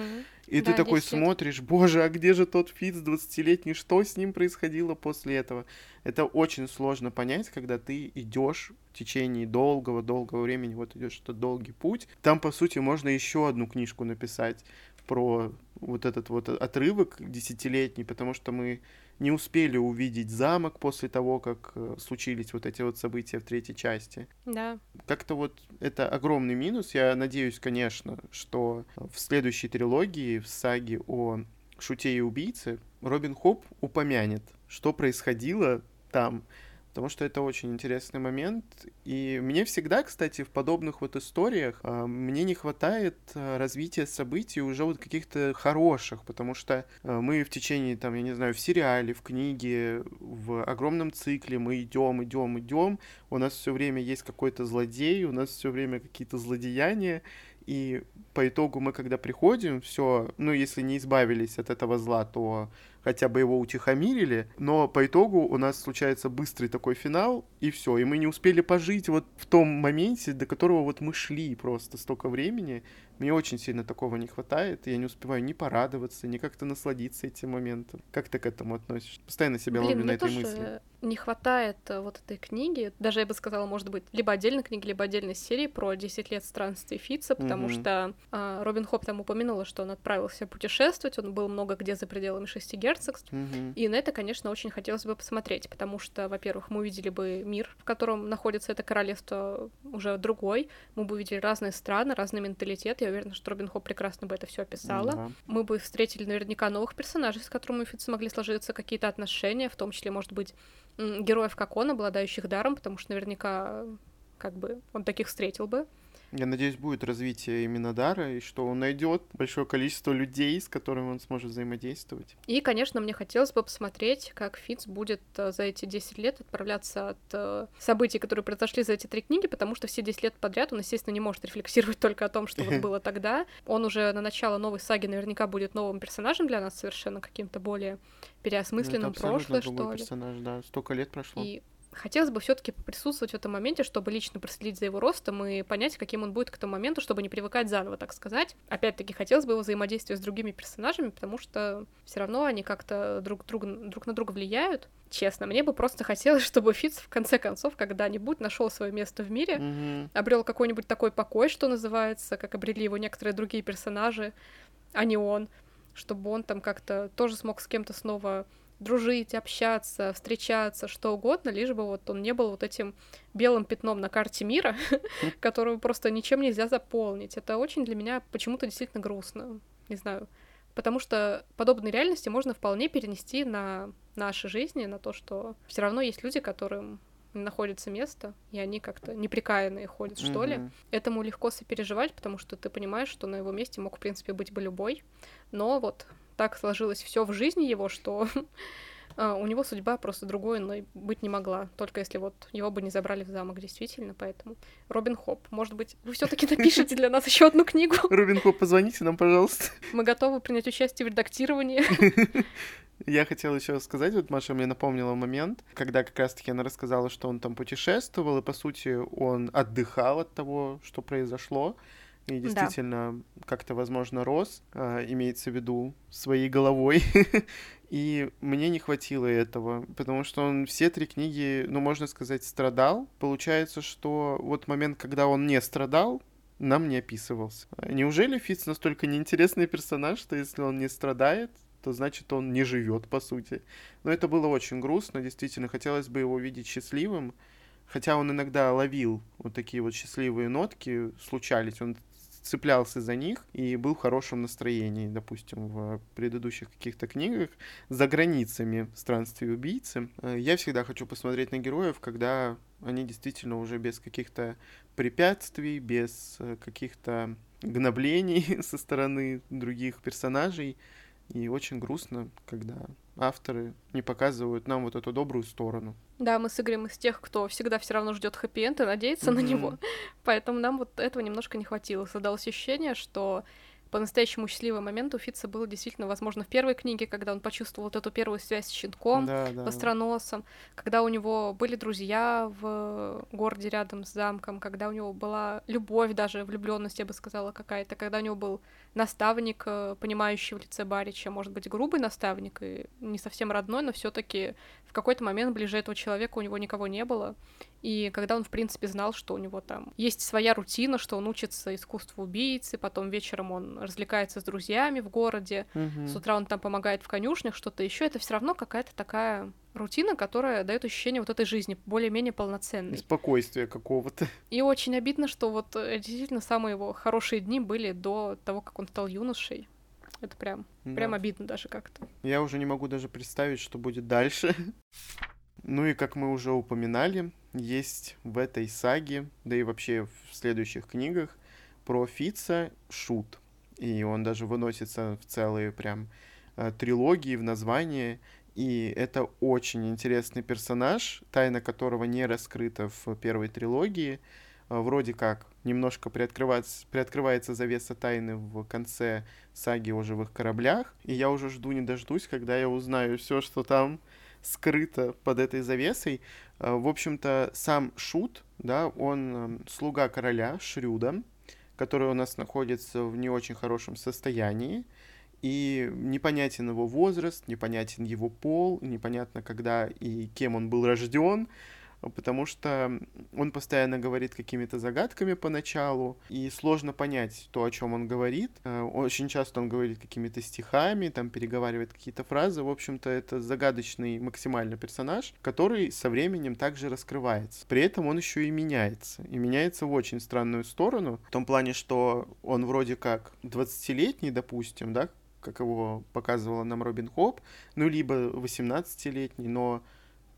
И да, ты такой смотришь, боже, а где же тот Фиц 20-летний, что с ним происходило после этого? Это очень сложно понять, когда ты идешь в течение долгого-долгого времени, вот идешь этот долгий путь. Там, по сути, можно еще одну книжку написать про вот этот вот отрывок десятилетний, потому что мы не успели увидеть замок после того, как э, случились вот эти вот события в третьей части.
Да.
Как-то вот это огромный минус. Я надеюсь, конечно, что в следующей трилогии, в саге о Шуте и убийце, Робин Хоп упомянет, что происходило там, потому что это очень интересный момент. И мне всегда, кстати, в подобных вот историях э, мне не хватает э, развития событий уже вот каких-то хороших, потому что э, мы в течение, там, я не знаю, в сериале, в книге, в огромном цикле мы идем, идем, идем, у нас все время есть какой-то злодей, у нас все время какие-то злодеяния, и по итогу мы, когда приходим, все, ну, если не избавились от этого зла, то хотя бы его утихомирили, но по итогу у нас случается быстрый такой финал, и все, и мы не успели пожить вот в том моменте, до которого вот мы шли просто столько времени, мне очень сильно такого не хватает, я не успеваю ни порадоваться, ни как-то насладиться этим моментом. Как ты к этому относишься? Постоянно себя
Блин,
ловлю на этой
тоже
мысли.
Не хватает э, вот этой книги, даже я бы сказала, может быть, либо отдельной книги, либо отдельной серии про 10 лет странствий Фица, потому mm-hmm. что а, Робин Хоп там упомянула, что он отправился путешествовать, он был много где за пределами шести герцогств, mm-hmm. и на это, конечно, очень хотелось бы посмотреть, потому что, во-первых, мы увидели бы мир, в котором находится это королевство уже другой, мы бы увидели разные страны, разный менталитет, я уверена, что Робин Хоп прекрасно бы это все описала. Mm-hmm. Мы бы встретили наверняка новых персонажей, с которыми мы смогли сложиться какие-то отношения, в том числе, может быть, героев как он, обладающих даром, потому что наверняка как бы он таких встретил бы.
Я надеюсь, будет развитие именно дара, и что он найдет большое количество людей, с которыми он сможет взаимодействовать.
И, конечно, мне хотелось бы посмотреть, как Фиц будет э, за эти 10 лет отправляться от э, событий, которые произошли за эти три книги, потому что все 10 лет подряд он, естественно, не может рефлексировать только о том, что вот было тогда. Он уже на начало новой саги наверняка будет новым персонажем для нас, совершенно каким-то более переосмысленным ну, прошлое, что ли.
персонаж, да, столько лет прошло.
И хотелось бы все-таки присутствовать в этом моменте, чтобы лично проследить за его ростом и понять, каким он будет к этому моменту, чтобы не привыкать заново, так сказать. Опять-таки, хотелось бы его взаимодействия с другими персонажами, потому что все равно они как-то друг, друг, друг на друга влияют. Честно, мне бы просто хотелось, чтобы Фиц в конце концов когда-нибудь нашел свое место в мире, mm-hmm. обрел какой-нибудь такой покой, что называется, как обрели его некоторые другие персонажи, а не он, чтобы он там как-то тоже смог с кем-то снова дружить, общаться, встречаться, что угодно, лишь бы вот он не был вот этим белым пятном на карте мира, которого просто ничем нельзя заполнить. Это очень для меня почему-то действительно грустно. Не знаю. Потому что подобные реальности можно вполне перенести на наши жизни, на то, что все равно есть люди, которым находится место, и они как-то неприкаянные ходят, что mm-hmm. ли. Этому легко сопереживать, потому что ты понимаешь, что на его месте мог, в принципе, быть бы любой. Но вот так сложилось все в жизни его, что а, у него судьба просто другой, но быть не могла, только если вот его бы не забрали в замок, действительно, поэтому Робин Хоп, может быть, вы все таки напишите для нас еще одну книгу?
Робин Хоп, позвоните нам, пожалуйста.
Мы готовы принять участие в редактировании.
Я хотел еще сказать, вот Маша мне напомнила момент, когда как раз-таки она рассказала, что он там путешествовал, и, по сути, он отдыхал от того, что произошло и действительно да. как-то, возможно, рос, э, имеется в виду своей головой. и мне не хватило этого, потому что он все три книги, ну, можно сказать, страдал. Получается, что вот момент, когда он не страдал, нам не описывался. Неужели Фиц настолько неинтересный персонаж, что если он не страдает, то значит он не живет, по сути. Но это было очень грустно, действительно, хотелось бы его видеть счастливым. Хотя он иногда ловил вот такие вот счастливые нотки, случались. Он цеплялся за них и был в хорошем настроении, допустим, в предыдущих каких-то книгах за границами странствий убийцы. Э, я всегда хочу посмотреть на героев, когда они действительно уже без каких-то препятствий, без э, каких-то гноблений со стороны других персонажей И очень грустно, когда авторы не показывают нам вот эту добрую сторону.
Да, мы с Игорем из тех, кто всегда все равно ждет хэппи-энд и надеется mm-hmm. на него. Поэтому нам вот этого немножко не хватило. Создалось ощущение, что по-настоящему счастливый момент у Фитца был действительно, возможно, в первой книге, когда он почувствовал вот эту первую связь с щенком, да, да. востроносом, когда у него были друзья в городе рядом с замком, когда у него была любовь, даже влюбленность, я бы сказала, какая-то, когда у него был наставник, э, понимающий в лице Барича, может быть, грубый наставник и не совсем родной, но все таки какой-то момент ближе этого человека у него никого не было. И когда он, в принципе, знал, что у него там есть своя рутина, что он учится искусству убийцы, потом вечером он развлекается с друзьями в городе, угу. с утра он там помогает в конюшнях, что-то еще, это все равно какая-то такая рутина, которая дает ощущение вот этой жизни более-менее полноценной. И
спокойствия какого-то.
И очень обидно, что вот э, действительно самые его хорошие дни были до того, как он стал юношей. Это прям, да. прям обидно даже как-то.
Я уже не могу даже представить, что будет дальше. Ну и как мы уже упоминали, есть в этой саге, да и вообще в следующих книгах, про Фица шут. И он даже выносится в целые прям э, трилогии в название. И это очень интересный персонаж, тайна которого не раскрыта в первой трилогии. Э, вроде как немножко приоткрывается, приоткрывается завеса тайны в конце саги о живых кораблях. И я уже жду не дождусь, когда я узнаю все, что там скрыто под этой завесой. Э, в общем-то, сам Шут, да, он эм, слуга короля Шрюда, который у нас находится в не очень хорошем состоянии, и непонятен его возраст, непонятен его пол, непонятно, когда и кем он был рожден, потому что он постоянно говорит какими-то загадками поначалу, и сложно понять то, о чем он говорит. Э, очень часто он говорит какими-то стихами, там переговаривает какие-то фразы. В общем-то, это загадочный максимально персонаж, который со временем также раскрывается. При этом он еще и меняется. И меняется в очень странную сторону, в том плане, что он вроде как 20-летний, допустим, да, как его показывала нам Робин Хоп, ну, либо 18-летний, но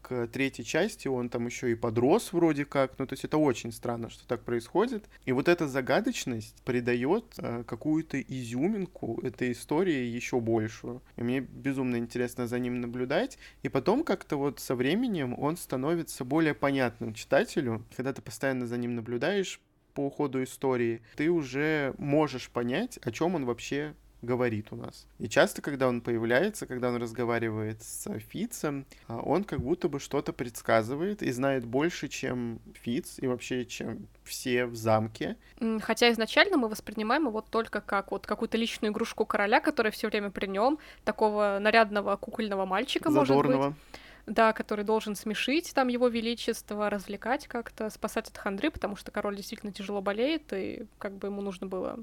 к третьей части он там еще и подрос вроде как. Ну, то есть это очень странно, что так происходит. И вот эта загадочность придает э, какую-то изюминку этой истории еще большую. И мне безумно интересно за ним наблюдать. И потом как-то вот со временем он становится более понятным читателю. Когда ты постоянно за ним наблюдаешь по ходу истории, ты уже можешь понять, о чем он вообще говорит у нас. И часто, когда он появляется, когда он разговаривает с Фицем, а, он как будто бы что-то предсказывает и знает больше, чем Фиц и вообще, чем все в замке.
Хотя изначально мы воспринимаем его только как вот какую-то личную игрушку короля, которая все время при нем, такого нарядного кукольного мальчика, Задорного. может быть да, который должен смешить там его величество, развлекать как-то, спасать от хандры, потому что король действительно тяжело болеет, и как бы ему нужно было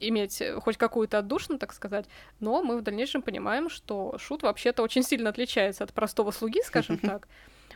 иметь хоть какую-то отдушину, так сказать, но мы в дальнейшем понимаем, что Шут вообще-то очень сильно отличается от простого слуги, скажем так.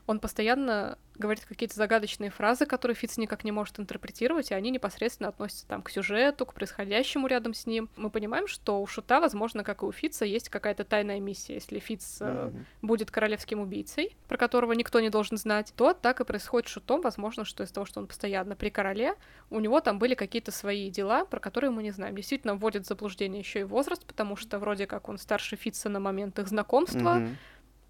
Он постоянно говорит какие-то загадочные фразы, которые Фиц никак не может интерпретировать, и они непосредственно относятся там к сюжету, к происходящему рядом с ним. Мы понимаем, что у Шута, возможно, как и у Фица, есть какая-то тайная миссия. Если Фиц mm-hmm. э, будет королевским убийцей, про которого никто не должен знать, то так и происходит с Шутом. Возможно, что из-за того, что он постоянно при короле, у него там были какие-то свои дела, про которые мы не знаем. Действительно, вводит в заблуждение еще и возраст, потому что вроде как он старше Фица на момент их знакомства. Mm-hmm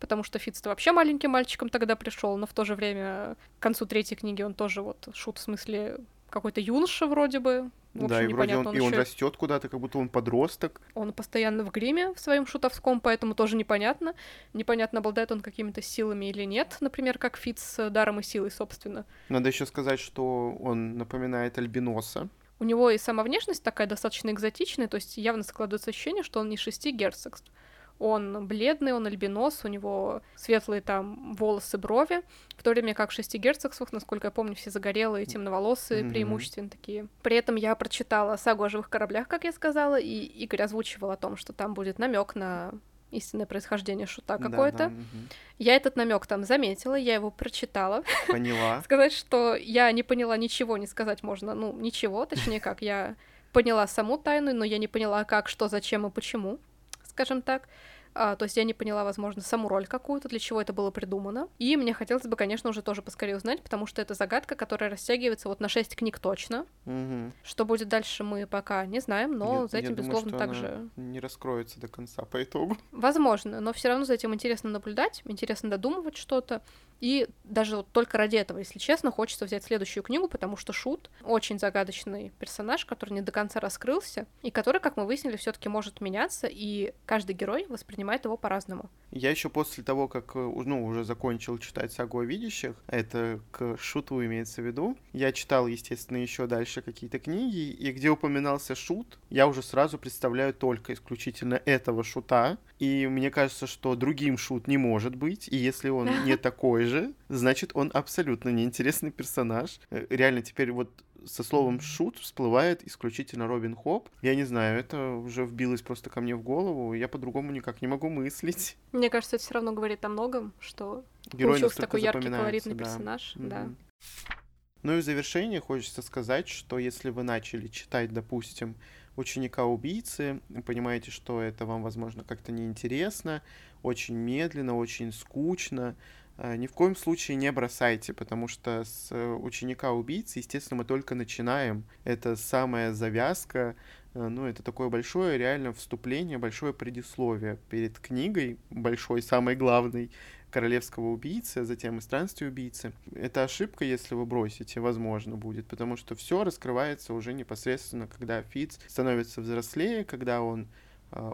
потому что Фитц вообще маленьким мальчиком тогда пришел, но в то же время к концу третьей книги он тоже вот шут в смысле какой-то юноша вроде бы.
В общем, да, и вроде он, он и он растет куда-то, как будто он подросток.
Он постоянно в гриме в своем шутовском, поэтому тоже непонятно. Непонятно, обладает он какими-то силами или нет, например, как Фитц с даром и силой, собственно.
Надо еще сказать, что он напоминает альбиноса.
У него и сама внешность такая достаточно экзотичная, то есть явно складывается ощущение, что он не шести герцогств. Он бледный, он альбинос, у него светлые там волосы, брови, в то время как в шести герцогствах, насколько я помню, все загорелые, темноволосые, mm-hmm. преимущественно такие. При этом я прочитала сагу о живых кораблях, как я сказала, и Игорь озвучивал о том, что там будет намек на истинное происхождение шута какое-то. Да, да, угу. Я этот намек там заметила, я его прочитала.
Поняла.
сказать, что я не поняла ничего, не сказать можно, ну, ничего, точнее как, я поняла саму тайну, но я не поняла, как, что, зачем и почему скажем так. а, то есть я не поняла, возможно, саму роль какую-то, для чего это было придумано. И мне хотелось бы, конечно, уже тоже поскорее узнать, потому что это загадка, которая растягивается вот на 6 книг точно.
Угу.
Что будет дальше, мы пока не знаем, но
я,
за этим,
я думаю,
безусловно,
что
также...
не раскроется до конца по итогу.
Возможно, но все равно за этим интересно наблюдать, интересно додумывать что-то. И даже вот только ради этого, если честно, хочется взять следующую книгу, потому что Шут очень загадочный персонаж, который не до конца раскрылся, и который, как мы выяснили, все таки может меняться, и каждый герой воспринимает его по-разному.
Я еще после того, как э, ну, уже закончил читать сагу о видящих, это к Шуту имеется в виду, я читал, естественно, еще дальше какие-то книги, и где упоминался Шут, я уже сразу представляю только исключительно этого Шута, и мне кажется, что другим Шут не может быть, и если он не такой же, значит, он абсолютно неинтересный персонаж. Э, реально, теперь вот со словом шут всплывает исключительно Робин Хоп. Я не знаю, это уже вбилось просто ко мне в голову, я по-другому никак не могу мыслить.
Мне кажется, это все равно говорит о многом, что Герой получился такой яркий, колоритный да. персонаж. Mm-hmm. Да.
Ну и в завершение хочется сказать, что если вы начали читать, допустим, ученика-убийцы, понимаете, что это вам, возможно, как-то неинтересно, очень медленно, очень скучно, ни в коем случае не бросайте, потому что с э, ученика убийцы, естественно, мы только начинаем. Это самая завязка, э, ну, это такое большое реально вступление, большое предисловие перед книгой, большой, самой главной, королевского убийцы, а затем и странствия убийцы. Это ошибка, если вы бросите, возможно, будет, потому что все раскрывается уже непосредственно, когда Фиц становится взрослее, когда он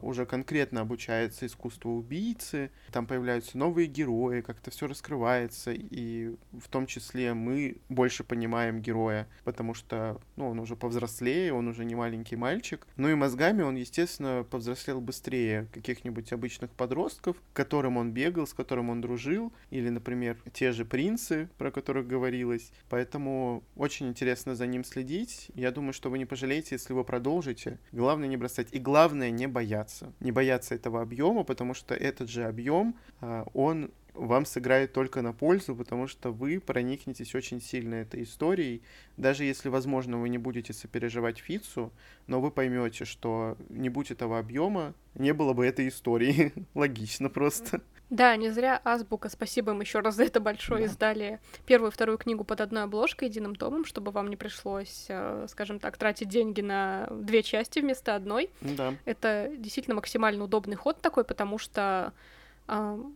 уже конкретно обучается искусству убийцы, там появляются новые герои, как-то все раскрывается, и в том числе мы больше понимаем героя, потому что, ну, он уже повзрослее, он уже не маленький мальчик. Ну и мозгами он, естественно, повзрослел быстрее каких-нибудь обычных подростков, к которым он бегал, с которым он дружил, или, например, те же принцы, про которых говорилось. Поэтому очень интересно за ним следить. Я думаю, что вы не пожалеете, если вы продолжите. Главное не бросать. И главное не бояться бояться. Не бояться этого объема, потому что этот же объем, а, он вам сыграет только на пользу, потому что вы проникнетесь очень сильно этой историей. Даже если, возможно, вы не будете сопереживать Фицу, но вы поймете, что не будь этого объема, не было бы этой истории. Логично просто.
Да, не зря Азбука, спасибо им еще раз за это большое, да. издали первую и вторую книгу под одной обложкой, единым томом, чтобы вам не пришлось, э, скажем так, тратить деньги на две части вместо одной.
Да.
Это действительно максимально удобный ход такой, потому что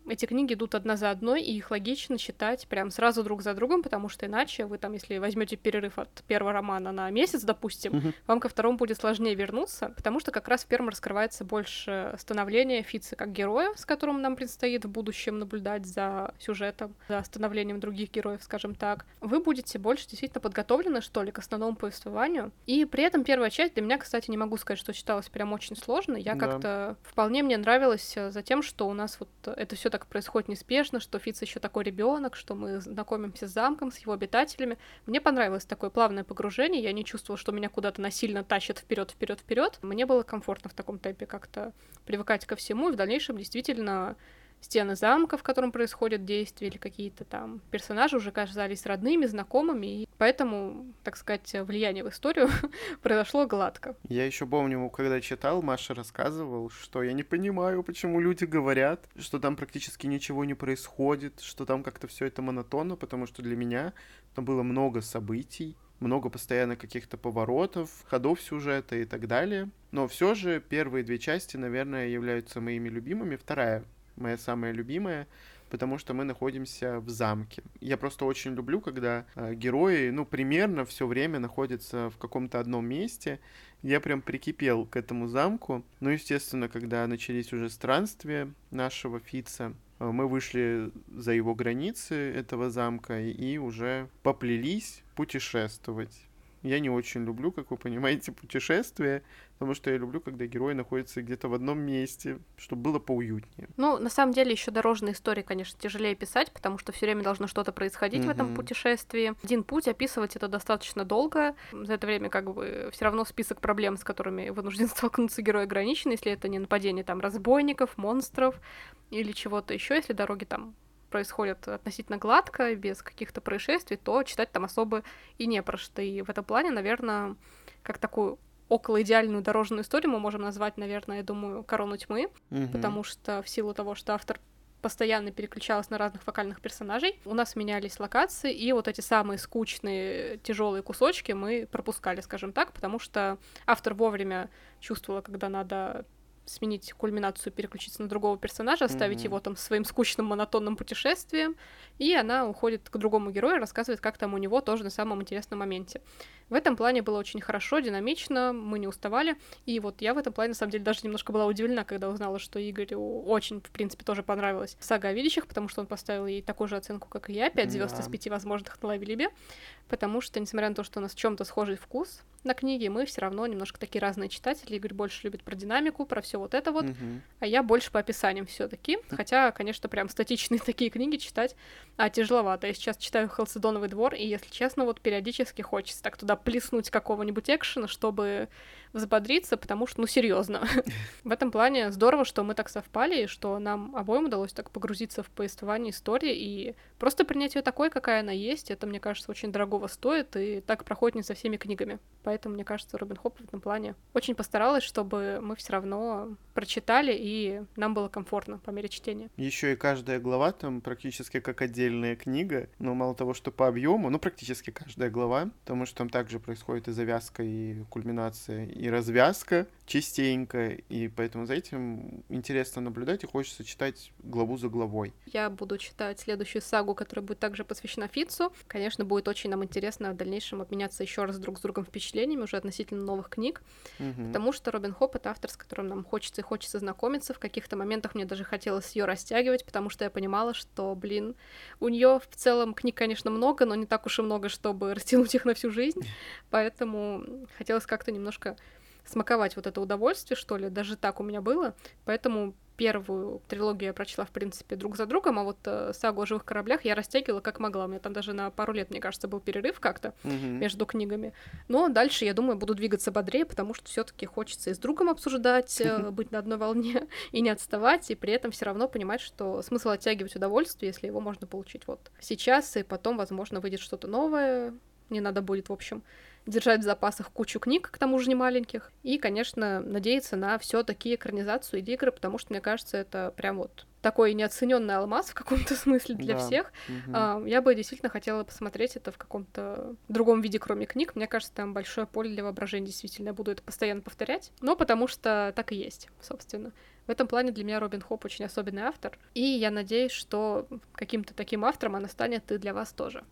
эти книги идут одна за одной, и их логично читать прям сразу друг за другом, потому что иначе вы там, если возьмете перерыв от первого романа на месяц, допустим, uh-huh. вам ко второму будет сложнее вернуться, потому что как раз в первом раскрывается больше становления Фица как героя, с которым нам предстоит в будущем наблюдать за сюжетом, за становлением других героев, скажем так. Вы будете больше действительно подготовлены, что ли, к основному повествованию. И при этом первая часть для меня, кстати, не могу сказать, что читалась прям очень сложно. Я да. как-то вполне мне нравилась за тем, что у нас вот это все так происходит неспешно, что Фиц еще такой ребенок, что мы знакомимся с замком, с его обитателями. Мне понравилось такое плавное погружение, я не чувствовала, что меня куда-то насильно тащат вперед, вперед, вперед. Мне было комфортно в таком темпе как-то привыкать ко всему, и в дальнейшем действительно стены замка, в котором происходят действия, или какие-то там персонажи уже казались родными, знакомыми, и поэтому, так сказать, влияние в историю произошло гладко.
Я еще помню, когда читал, Маша рассказывал, что я не понимаю, почему люди говорят, что там практически ничего не происходит, что там как-то все это монотонно, потому что для меня там было много событий, много постоянно каких-то поворотов, ходов сюжета и так далее. Но все же первые две части, наверное, являются моими любимыми. Вторая моя самая любимая, потому что мы находимся в замке. Я просто очень люблю, когда э, герои, ну, примерно все время находятся в каком-то одном месте. Я прям прикипел к этому замку. Ну, естественно, когда начались уже странствия нашего Фица, э, мы вышли за его границы этого замка и уже поплелись путешествовать. Я не очень люблю, как вы понимаете, путешествия, потому что я люблю, когда герой находится где-то в одном месте, чтобы было поуютнее.
Ну, на самом деле, еще дорожные истории, конечно, тяжелее писать, потому что все время должно что-то происходить mm-hmm. в этом путешествии. Один путь описывать это достаточно долго. За это время, как бы, все равно список проблем, с которыми вынужден столкнуться герой ограничен, если это не нападение там разбойников, монстров или чего-то еще, если дороги там происходят относительно гладко, без каких-то происшествий, то читать там особо и не про что. И в этом плане, наверное, как такую около идеальную дорожную историю мы можем назвать, наверное, я думаю, «Корону тьмы»,
Мгм.
потому что в силу того, что автор постоянно переключалась на разных вокальных персонажей. У нас менялись локации, и вот эти самые скучные, тяжелые кусочки мы пропускали, скажем так, потому что автор вовремя чувствовала, когда надо сменить кульминацию, переключиться на другого персонажа, оставить
Мгм.
его там своим скучным монотонным путешествием, и она уходит к другому герою, рассказывает, как там у него тоже на самом интересном моменте. В этом плане было очень хорошо, динамично, мы не уставали, и вот я в этом плане, на самом деле, даже немножко была удивлена, когда узнала, что Игорю очень, в принципе, тоже понравилась сага о видящих, потому что он поставил ей такую же оценку, как и я, 5 звезд
Да.
из 5 возможных на Лавелибе, потому что, несмотря на то, что у нас в чем-то схожий вкус на книге, мы все равно немножко такие разные читатели. Игорь больше любит про динамику, про все вот это вот,
Мгм.
а я больше по описаниям все-таки. Хотя, конечно, прям статичные такие книги читать а, тяжеловато. Я сейчас читаю Халцедоновый двор, и, если честно, вот периодически хочется так туда плеснуть какого-нибудь экшена, чтобы взбодриться, потому что, ну, серьезно. В этом плане здорово, что мы так совпали, и что нам обоим удалось так погрузиться в повествование истории и просто принять ее такой, какая она есть. Это, мне кажется, очень дорогого стоит, и так проходит не со всеми книгами. Поэтому, мне кажется, Робин Хоп в этом плане очень постаралась, чтобы мы все равно прочитали, и нам было комфортно по мере чтения.
Еще и каждая глава там практически как отдельная книга. Но мало того, что по объему, ну практически каждая глава, потому что там также происходит и завязка, и кульминация, и развязка частенько. И поэтому за этим интересно наблюдать и хочется читать главу за главой.
Я буду читать следующую сагу, которая будет также посвящена Фицу. Конечно, будет очень нам интересно в дальнейшем обменяться еще раз друг с другом впечатлениями уже относительно новых книг,
Мгм.
потому что Робин Хоп — это автор, с которым нам хочется и хочется знакомиться. В каких-то моментах мне даже хотелось ее растягивать, потому что я понимала, что, блин, у нее в целом книг, конечно, много, но не так уж и много, чтобы растянуть их на всю жизнь. Поэтому хотелось как-то немножко смаковать вот это удовольствие, что ли. Даже так у меня было. Поэтому первую трилогию я прочла, в принципе, друг за другом, а вот э, сагу о живых кораблях я растягивала как могла. У меня там даже на пару лет, мне кажется, был перерыв как-то
Мгм.
между книгами. Но дальше, я думаю, буду двигаться бодрее, потому что все-таки хочется и с другом обсуждать, э, быть на одной волне и не отставать, и при этом все равно понимать, что смысл оттягивать удовольствие, если его можно получить вот сейчас, и потом, возможно, выйдет что-то новое. Не надо будет, в общем, держать в запасах кучу книг, к тому же не маленьких. И, конечно, надеяться на все таки экранизацию или игры, потому что, мне кажется, это прям вот такой неоцененный алмаз в каком-то смысле для
Да.
всех. А, Я бы действительно хотела посмотреть это в каком-то другом виде, кроме книг. Мне кажется, там большое поле для воображения, действительно. Я буду это постоянно повторять. Но потому что так и есть, собственно. В этом плане для меня Робин Хоп очень особенный автор. И я надеюсь, что каким-то таким автором она станет и для вас тоже.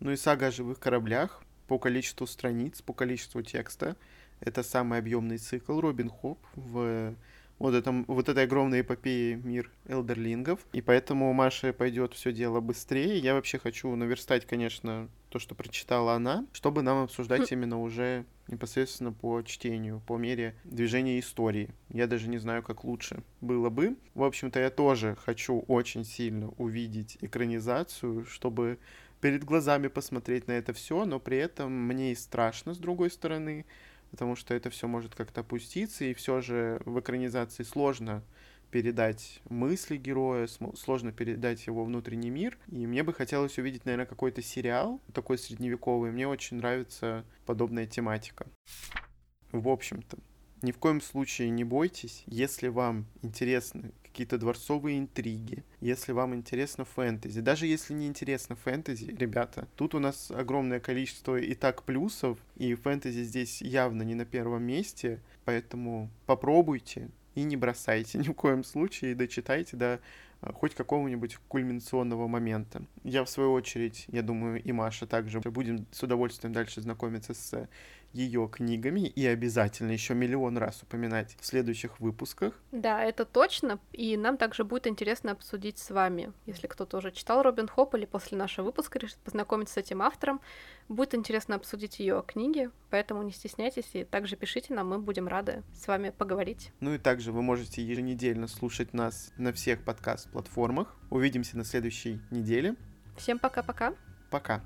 Ну и сага о живых кораблях по количеству страниц, по количеству текста. Это самый объемный цикл Робин Хоп в вот, этом, вот этой огромной эпопее мир элдерлингов. И поэтому у Маши пойдет все дело быстрее. Я вообще хочу наверстать, конечно, то, что прочитала она, чтобы нам обсуждать именно уже непосредственно по чтению, по мере движения истории. Я даже не знаю, как лучше было бы. В общем-то, я тоже хочу очень сильно увидеть экранизацию, чтобы перед глазами посмотреть на это все, но при этом мне и страшно с другой стороны, потому что это все может как-то опуститься, и все же в экранизации сложно передать мысли героя, сложно передать его внутренний мир. И мне бы хотелось увидеть, наверное, какой-то сериал такой средневековый. Мне очень нравится подобная тематика. В общем-то, ни в коем случае не бойтесь, если вам интересны какие-то дворцовые интриги, если вам интересно фэнтези. Даже если не интересно фэнтези, ребята, тут у нас огромное количество и так плюсов, и фэнтези здесь явно не на первом месте, поэтому попробуйте и не бросайте ни в коем случае, и дочитайте до а, хоть какого-нибудь кульминационного момента. Я, в свою очередь, я думаю, и Маша также будем с удовольствием дальше знакомиться с ее книгами и обязательно еще миллион раз упоминать в следующих выпусках.
Да, это точно. И нам также будет интересно обсудить с вами, если кто-то уже читал Робин Хоп или после нашего выпуска решит познакомиться с этим автором. Будет интересно обсудить ее книги, поэтому не стесняйтесь и также пишите нам, мы будем рады с вами поговорить.
Ну и также вы можете еженедельно слушать нас на всех подкаст-платформах. Увидимся на следующей неделе.
Всем пока-пока.
Пока.